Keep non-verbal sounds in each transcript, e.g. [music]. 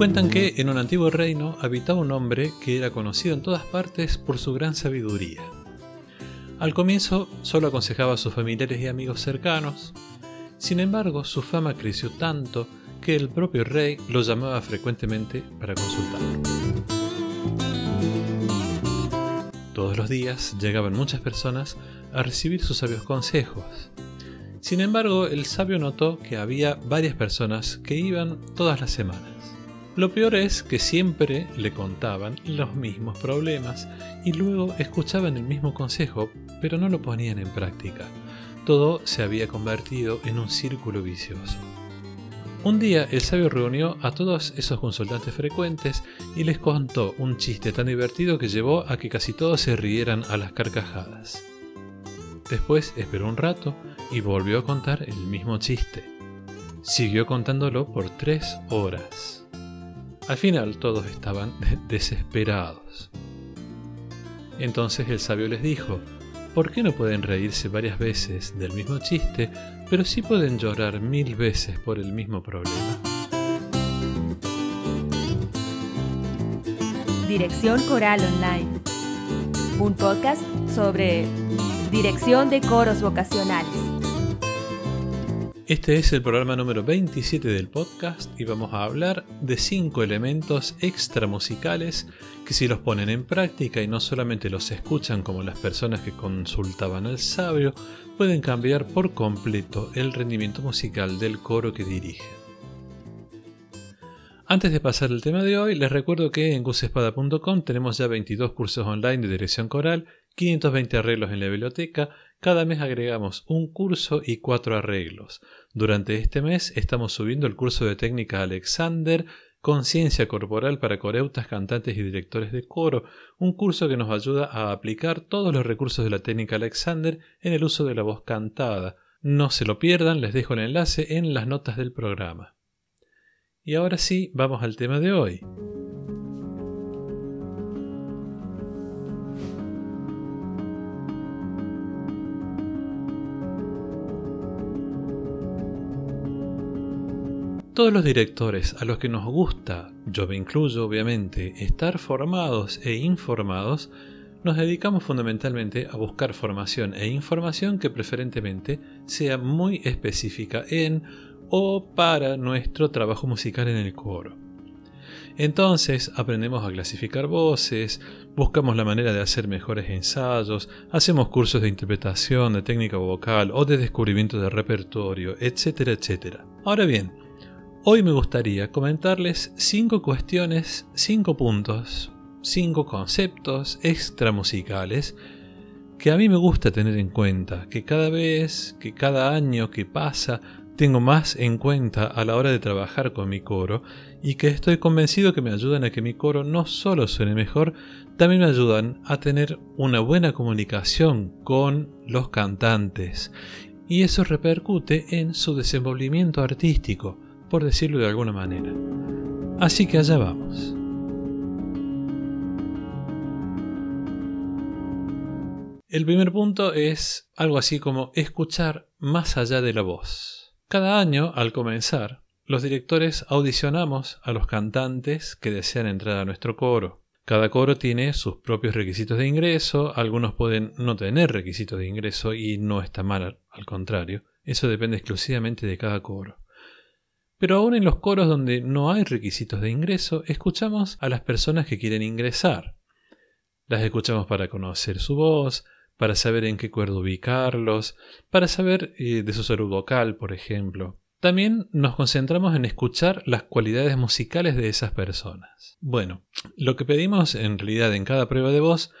Cuentan que en un antiguo reino habitaba un hombre que era conocido en todas partes por su gran sabiduría. Al comienzo solo aconsejaba a sus familiares y amigos cercanos, sin embargo su fama creció tanto que el propio rey lo llamaba frecuentemente para consultarlo. Todos los días llegaban muchas personas a recibir sus sabios consejos. Sin embargo, el sabio notó que había varias personas que iban todas las semanas. Lo peor es que siempre le contaban los mismos problemas y luego escuchaban el mismo consejo, pero no lo ponían en práctica. Todo se había convertido en un círculo vicioso. Un día el sabio reunió a todos esos consultantes frecuentes y les contó un chiste tan divertido que llevó a que casi todos se rieran a las carcajadas. Después esperó un rato y volvió a contar el mismo chiste. Siguió contándolo por tres horas. Al final todos estaban [laughs] desesperados. Entonces el sabio les dijo, ¿por qué no pueden reírse varias veces del mismo chiste, pero sí pueden llorar mil veces por el mismo problema? Dirección Coral Online. Un podcast sobre dirección de coros vocacionales. Este es el programa número 27 del podcast y vamos a hablar de cinco elementos extramusicales que si los ponen en práctica y no solamente los escuchan como las personas que consultaban al sabio, pueden cambiar por completo el rendimiento musical del coro que dirigen. Antes de pasar al tema de hoy, les recuerdo que en gusespada.com tenemos ya 22 cursos online de dirección coral, 520 arreglos en la biblioteca, cada mes agregamos un curso y cuatro arreglos. Durante este mes estamos subiendo el curso de técnica Alexander, Conciencia Corporal para coreutas, cantantes y directores de coro, un curso que nos ayuda a aplicar todos los recursos de la técnica Alexander en el uso de la voz cantada. No se lo pierdan, les dejo el enlace en las notas del programa. Y ahora sí, vamos al tema de hoy. Todos los directores a los que nos gusta, yo me incluyo obviamente, estar formados e informados, nos dedicamos fundamentalmente a buscar formación e información que preferentemente sea muy específica en o para nuestro trabajo musical en el coro. Entonces aprendemos a clasificar voces, buscamos la manera de hacer mejores ensayos, hacemos cursos de interpretación, de técnica vocal o de descubrimiento de repertorio, etcétera, etcétera. Ahora bien, Hoy me gustaría comentarles cinco cuestiones, cinco puntos, cinco conceptos extramusicales que a mí me gusta tener en cuenta, que cada vez, que cada año que pasa, tengo más en cuenta a la hora de trabajar con mi coro y que estoy convencido que me ayudan a que mi coro no solo suene mejor, también me ayudan a tener una buena comunicación con los cantantes. Y eso repercute en su desenvolvimiento artístico por decirlo de alguna manera. Así que allá vamos. El primer punto es algo así como escuchar más allá de la voz. Cada año, al comenzar, los directores audicionamos a los cantantes que desean entrar a nuestro coro. Cada coro tiene sus propios requisitos de ingreso, algunos pueden no tener requisitos de ingreso y no está mal, al contrario, eso depende exclusivamente de cada coro. Pero aún en los coros donde no hay requisitos de ingreso, escuchamos a las personas que quieren ingresar. Las escuchamos para conocer su voz, para saber en qué cuerdo ubicarlos, para saber eh, de su salud vocal, por ejemplo. También nos concentramos en escuchar las cualidades musicales de esas personas. Bueno, lo que pedimos en realidad en cada prueba de voz,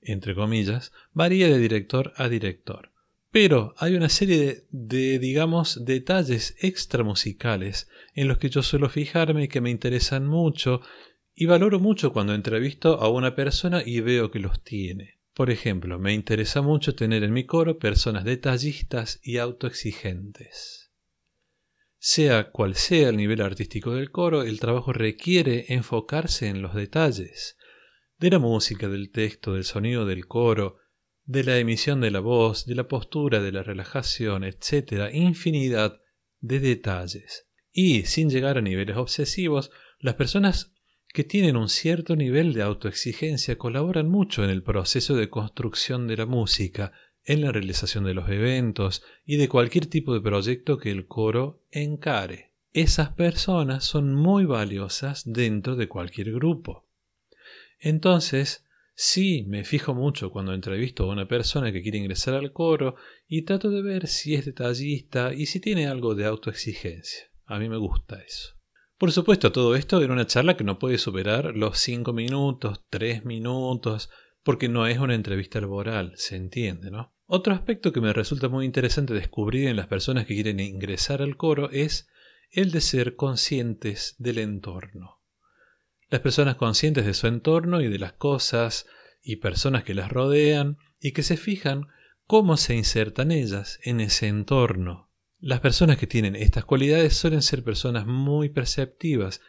entre comillas, varía de director a director. Pero hay una serie de, digamos, detalles extramusicales en los que yo suelo fijarme y que me interesan mucho y valoro mucho cuando entrevisto a una persona y veo que los tiene. Por ejemplo, me interesa mucho tener en mi coro personas detallistas y autoexigentes. Sea cual sea el nivel artístico del coro, el trabajo requiere enfocarse en los detalles de la música, del texto, del sonido del coro, de la emisión de la voz, de la postura, de la relajación, etc., infinidad de detalles. Y, sin llegar a niveles obsesivos, Las personas que tienen un cierto nivel de autoexigencia colaboran mucho en el proceso de construcción de la música, en la realización de los eventos y de cualquier tipo de proyecto que el coro encare. Esas personas son muy valiosas dentro de cualquier grupo. Entonces, sí, me fijo mucho cuando entrevisto a una persona que quiere ingresar al coro y trato de ver si es detallista y si tiene algo de autoexigencia. A mí me gusta eso. Por supuesto, todo esto era una charla que no puede superar los 5 minutos, 3 minutos, porque no es una entrevista laboral, se entiende, ¿no? Otro aspecto que me resulta muy interesante descubrir en las personas que quieren ingresar al coro es el de ser conscientes del entorno. Las personas conscientes de su entorno y de las cosas y personas que las rodean y que se fijan cómo se insertan ellas en ese entorno, las personas que tienen estas cualidades suelen ser personas muy perceptivas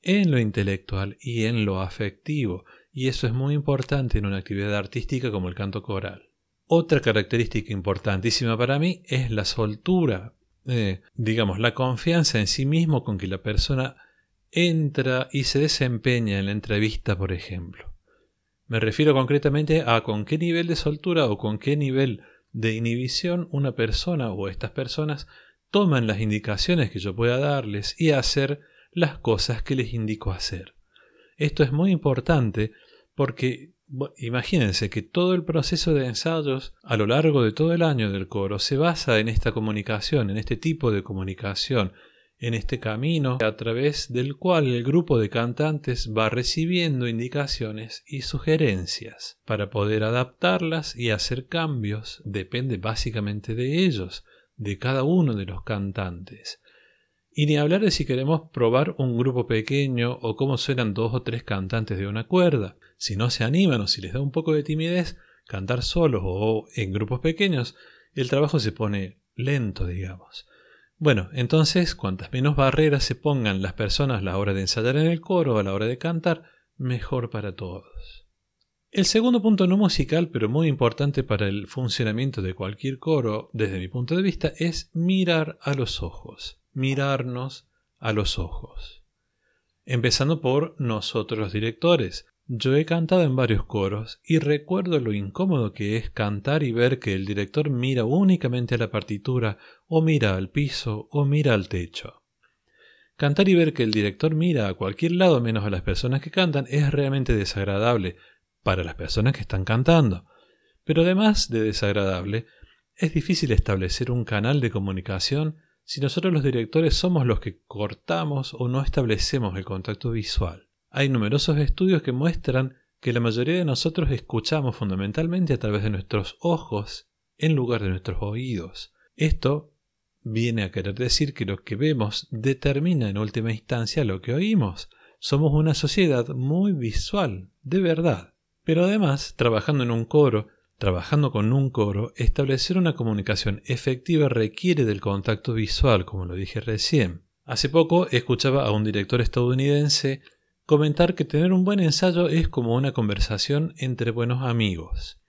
en lo intelectual y en lo afectivo, y eso es muy importante en una actividad artística como el canto coral. Otra característica importantísima para mí es la soltura, eh, digamos, la confianza en sí mismo con que la persona entra y se desempeña en la entrevista, por ejemplo. Me refiero concretamente a con qué nivel de soltura o con qué nivel de inhibición una persona o estas personas toman las indicaciones que yo pueda darles y hacer las cosas que les indico hacer. Esto es muy importante porque imagínense que todo el proceso de ensayos a lo largo de todo el año del coro se basa en esta comunicación, en este tipo de comunicación, en este camino a través del cual el grupo de cantantes va recibiendo indicaciones y sugerencias. Para poder adaptarlas y hacer cambios depende básicamente de ellos, de cada uno de los cantantes. Y ni hablar de si queremos probar un grupo pequeño o cómo suenan dos o tres cantantes de una cuerda. Si no se animan o si les da un poco de timidez, cantar solos o en grupos pequeños, el trabajo se pone lento, digamos. Bueno, entonces, cuantas menos barreras se pongan las personas a la hora de ensayar en el coro a la hora de cantar, mejor para todos. El segundo punto no musical, pero muy importante para el funcionamiento de cualquier coro, desde mi punto de vista, es mirar a los ojos, mirarnos a los ojos. Empezando por nosotros los directores, yo he cantado en varios coros y recuerdo lo incómodo que es cantar y ver que el director mira únicamente a la partitura o mira al piso o mira al techo. Cantar y ver que el director mira a cualquier lado menos a las personas que cantan es realmente desagradable para las personas que están cantando. Pero además de desagradable, es difícil establecer un canal de comunicación si nosotros los directores somos los que cortamos o no establecemos el contacto visual. Hay numerosos estudios que muestran que la mayoría de nosotros escuchamos fundamentalmente a través de nuestros ojos en lugar de nuestros oídos. Esto viene a querer decir que lo que vemos determina en última instancia lo que oímos. Somos una sociedad muy visual, de verdad. Pero además, trabajando en un coro, trabajando con un coro, establecer una comunicación efectiva requiere del contacto visual, como lo dije recién. Hace poco escuchaba a un director estadounidense comentar que tener un buen ensayo es como una conversación entre buenos amigos.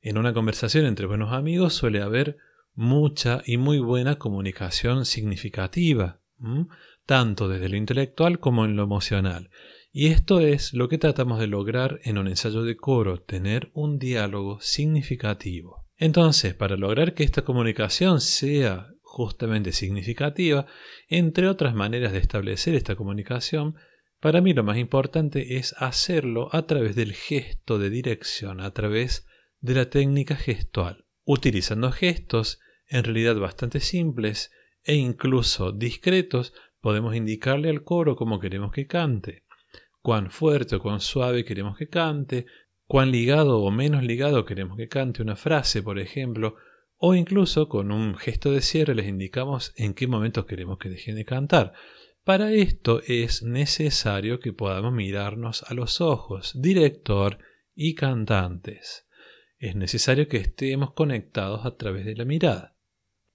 En una conversación entre buenos amigos suele haber mucha y muy buena comunicación significativa, tanto desde lo intelectual como en lo emocional. Y esto es lo que tratamos de lograr en un ensayo de coro, tener un diálogo significativo. Entonces, para lograr que esta comunicación sea justamente significativa, entre otras maneras de establecer esta comunicación, para mí lo más importante es hacerlo a través del gesto de dirección, a través de la técnica gestual, utilizando gestos en realidad bastante simples e incluso discretos, podemos indicarle al coro cómo queremos que cante, cuán fuerte o cuán suave queremos que cante, cuán ligado o menos ligado queremos que cante una frase, por ejemplo, o incluso con un gesto de cierre les indicamos en qué momentos queremos que dejen de cantar. Para esto es necesario que podamos mirarnos a los ojos, director y cantantes. Es necesario que estemos conectados a través de la mirada.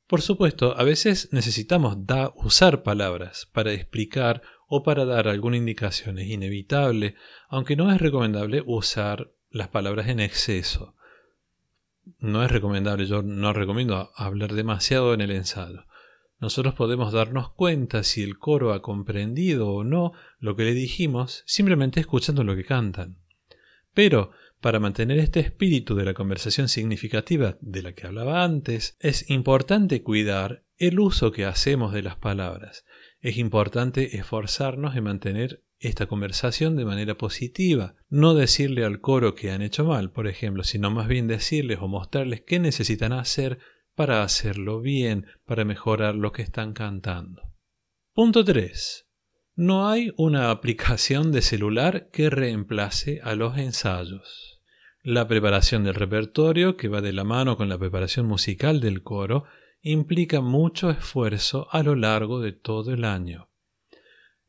Por supuesto, a veces necesitamos usar palabras para explicar o para dar alguna indicación. Es inevitable, aunque no es recomendable usar las palabras en exceso. No es recomendable, yo no recomiendo hablar demasiado en el ensayo. Nosotros podemos darnos cuenta si el coro ha comprendido o no lo que le dijimos simplemente escuchando lo que cantan. Pero, para mantener este espíritu de la conversación significativa de la que hablaba antes, es importante cuidar el uso que hacemos de las palabras. Es importante esforzarnos en mantener esta conversación de manera positiva, no decirle al coro que han hecho mal, por ejemplo, sino más bien decirles o mostrarles qué necesitan hacer para hacerlo bien, para mejorar lo que están cantando. Punto 3. No hay una [laughs] aplicación de celular que reemplace a los ensayos. La preparación del repertorio, que va de la mano con la preparación musical del coro, implica mucho esfuerzo a lo largo de todo el año.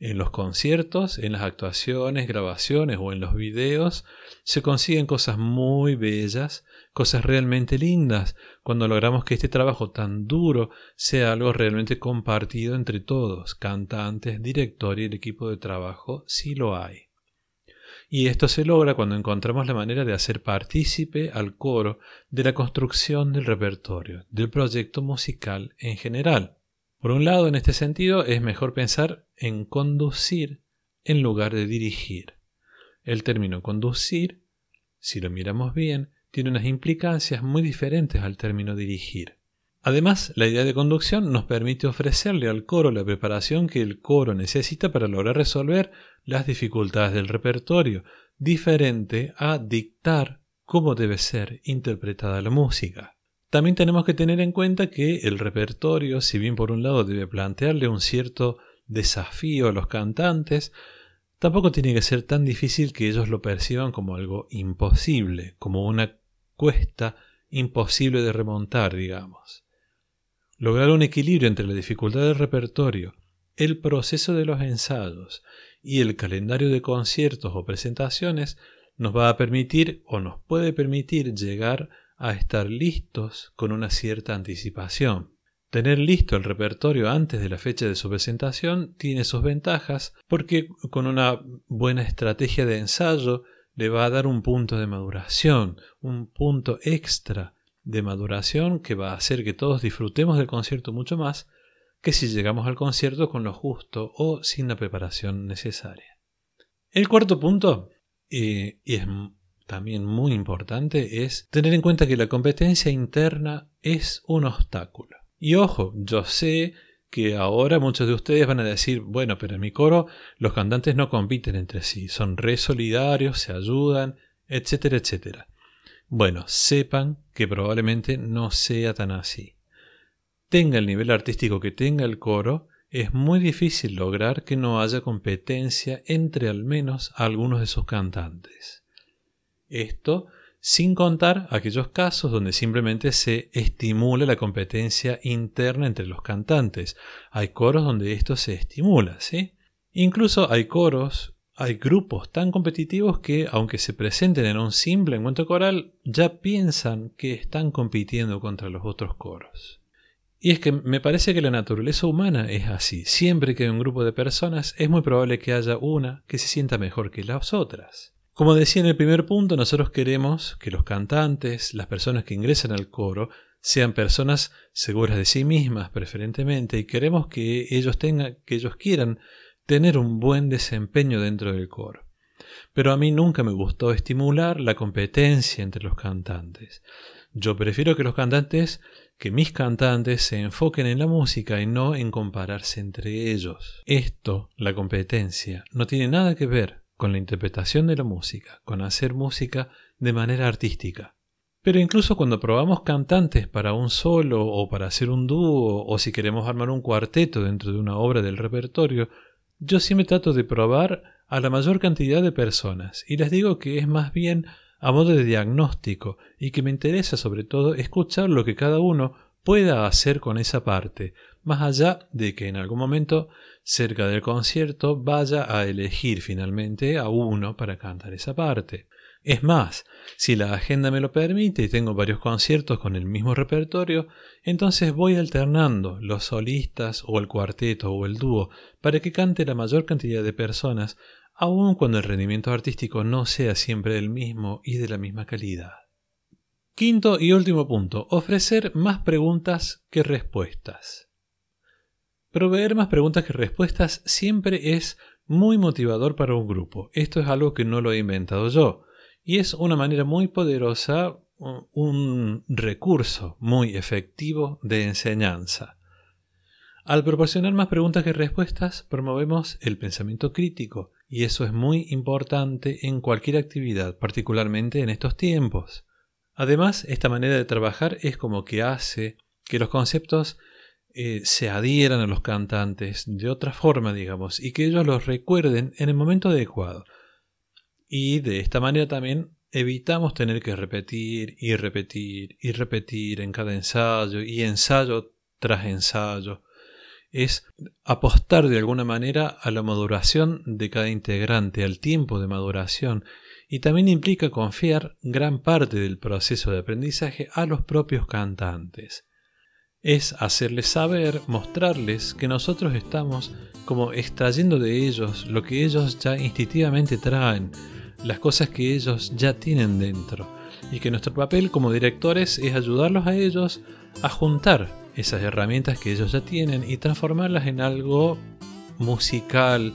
En los conciertos, en las actuaciones, grabaciones o en los videos se consiguen cosas muy bellas, cosas realmente lindas, cuando logramos que este trabajo tan duro sea algo realmente compartido entre todos, cantantes, director y el equipo de trabajo, si lo hay. Y esto se logra cuando encontramos la manera de hacer partícipe al coro de la construcción del repertorio, del proyecto musical en general. Por un lado, en este sentido, es mejor pensar en conducir en lugar de dirigir. El término conducir, si lo miramos bien, tiene unas implicancias muy diferentes al término dirigir. Además, la idea de conducción nos permite ofrecerle al coro la preparación que el coro necesita para lograr resolver las dificultades del repertorio, diferente a dictar cómo debe ser interpretada la música. También tenemos que tener en cuenta que el repertorio, si bien por un lado debe plantearle un cierto desafío a los cantantes, tampoco tiene que ser tan difícil que ellos lo perciban como algo imposible, como una cuesta imposible de remontar, digamos. Lograr un equilibrio entre la dificultad del repertorio, el proceso de los ensayos y el calendario de conciertos o presentaciones nos va a permitir o nos puede permitir llegar a estar listos con una cierta anticipación. Tener listo el repertorio antes de la fecha de su presentación tiene sus ventajas porque con una buena estrategia de ensayo le va a dar un punto de maduración, un punto extra de maduración que va a hacer que todos disfrutemos del concierto mucho más que si llegamos al concierto con lo justo o sin la preparación necesaria. El cuarto punto, eh, y es también muy importante es tener en cuenta que la competencia interna es un obstáculo. Y ojo, yo sé que ahora muchos de ustedes van a decir, bueno, pero en mi coro los cantantes no compiten entre sí, son re solidarios, se ayudan, etcétera, etcétera. Bueno, sepan que probablemente no sea tan así. Tenga el nivel artístico que tenga el coro, es muy difícil lograr que no haya competencia entre al menos algunos de sus cantantes. Esto sin contar aquellos casos donde simplemente se estimula la competencia interna entre los cantantes. Hay coros donde esto se estimula, ¿sí? Incluso hay coros, hay grupos tan competitivos que, aunque se presenten en un simple encuentro coral, ya piensan que están compitiendo contra los otros coros. Y es que me parece que la naturaleza humana es así. Siempre que hay un grupo de personas, es muy probable que haya una que se sienta mejor que las otras. Como decía en el primer punto, nosotros queremos que los cantantes, las personas que ingresan al coro, sean personas seguras de sí mismas preferentemente y queremos que ellos tengan, que ellos quieran tener un buen desempeño dentro del coro. Pero a mí nunca me gustó estimular la competencia entre los cantantes. Yo prefiero que los cantantes, que mis cantantes se enfoquen en la música y no en compararse entre ellos. Esto, la competencia, no tiene nada que ver con la interpretación de la música, con hacer música de manera artística. Pero incluso cuando probamos cantantes para un solo o para hacer un dúo o si queremos armar un cuarteto dentro de una obra del repertorio, yo siempre trato de probar a la mayor cantidad de personas y les digo que es más bien a modo de diagnóstico y que me interesa sobre todo escuchar lo que cada uno pueda hacer con esa parte, más allá de que en algún momento cerca del concierto vaya a elegir finalmente a uno para cantar esa parte. Es más, si la agenda me lo permite y tengo varios conciertos con el mismo repertorio, entonces voy alternando los solistas o el cuarteto o el dúo para que cante la mayor cantidad de personas, aun cuando el rendimiento artístico no sea siempre el mismo y de la misma calidad. Quinto y último punto, ofrecer más preguntas que respuestas. Proveer más preguntas que respuestas siempre es muy motivador para un grupo. Esto es algo que no lo he inventado yo. Y es una manera muy poderosa, un recurso muy efectivo de enseñanza. Al proporcionar más preguntas que respuestas, promovemos el pensamiento crítico, y eso es muy importante en cualquier actividad, particularmente en estos tiempos. Además, esta manera de trabajar es como que hace que los conceptos eh, se adhieran a los cantantes de otra forma, digamos, y que ellos los recuerden en el momento adecuado. Y de esta manera también evitamos tener que repetir y repetir y repetir en cada ensayo y ensayo tras ensayo es apostar de alguna manera a la maduración de cada integrante, al tiempo de maduración, y también implica confiar gran parte del proceso de aprendizaje a los propios cantantes. Es hacerles saber, mostrarles que nosotros estamos como extrayendo de ellos lo que ellos ya instintivamente traen, las cosas que ellos ya tienen dentro, y que nuestro papel como directores es ayudarlos a ellos a juntar esas herramientas que ellos ya tienen y transformarlas en algo musical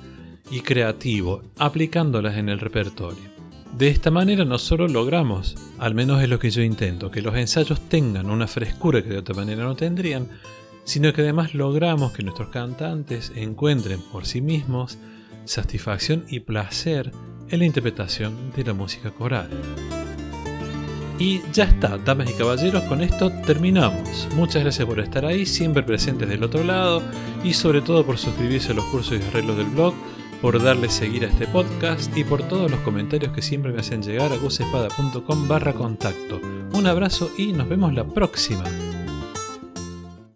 y creativo, aplicándolas en el repertorio. De esta manera no solo logramos, al menos es lo que yo intento, que los ensayos tengan una frescura que de otra manera no tendrían, sino que además logramos que nuestros cantantes encuentren por sí mismos satisfacción y placer en la interpretación de la música coral. Y ya está, damas y caballeros, con esto terminamos. Muchas gracias por estar ahí, siempre presentes del otro lado, y sobre todo por suscribirse a los cursos y arreglos del blog, por darle seguir a este podcast y por todos los comentarios que siempre me hacen llegar a gusespada.com barra contacto. Un abrazo y nos vemos la próxima.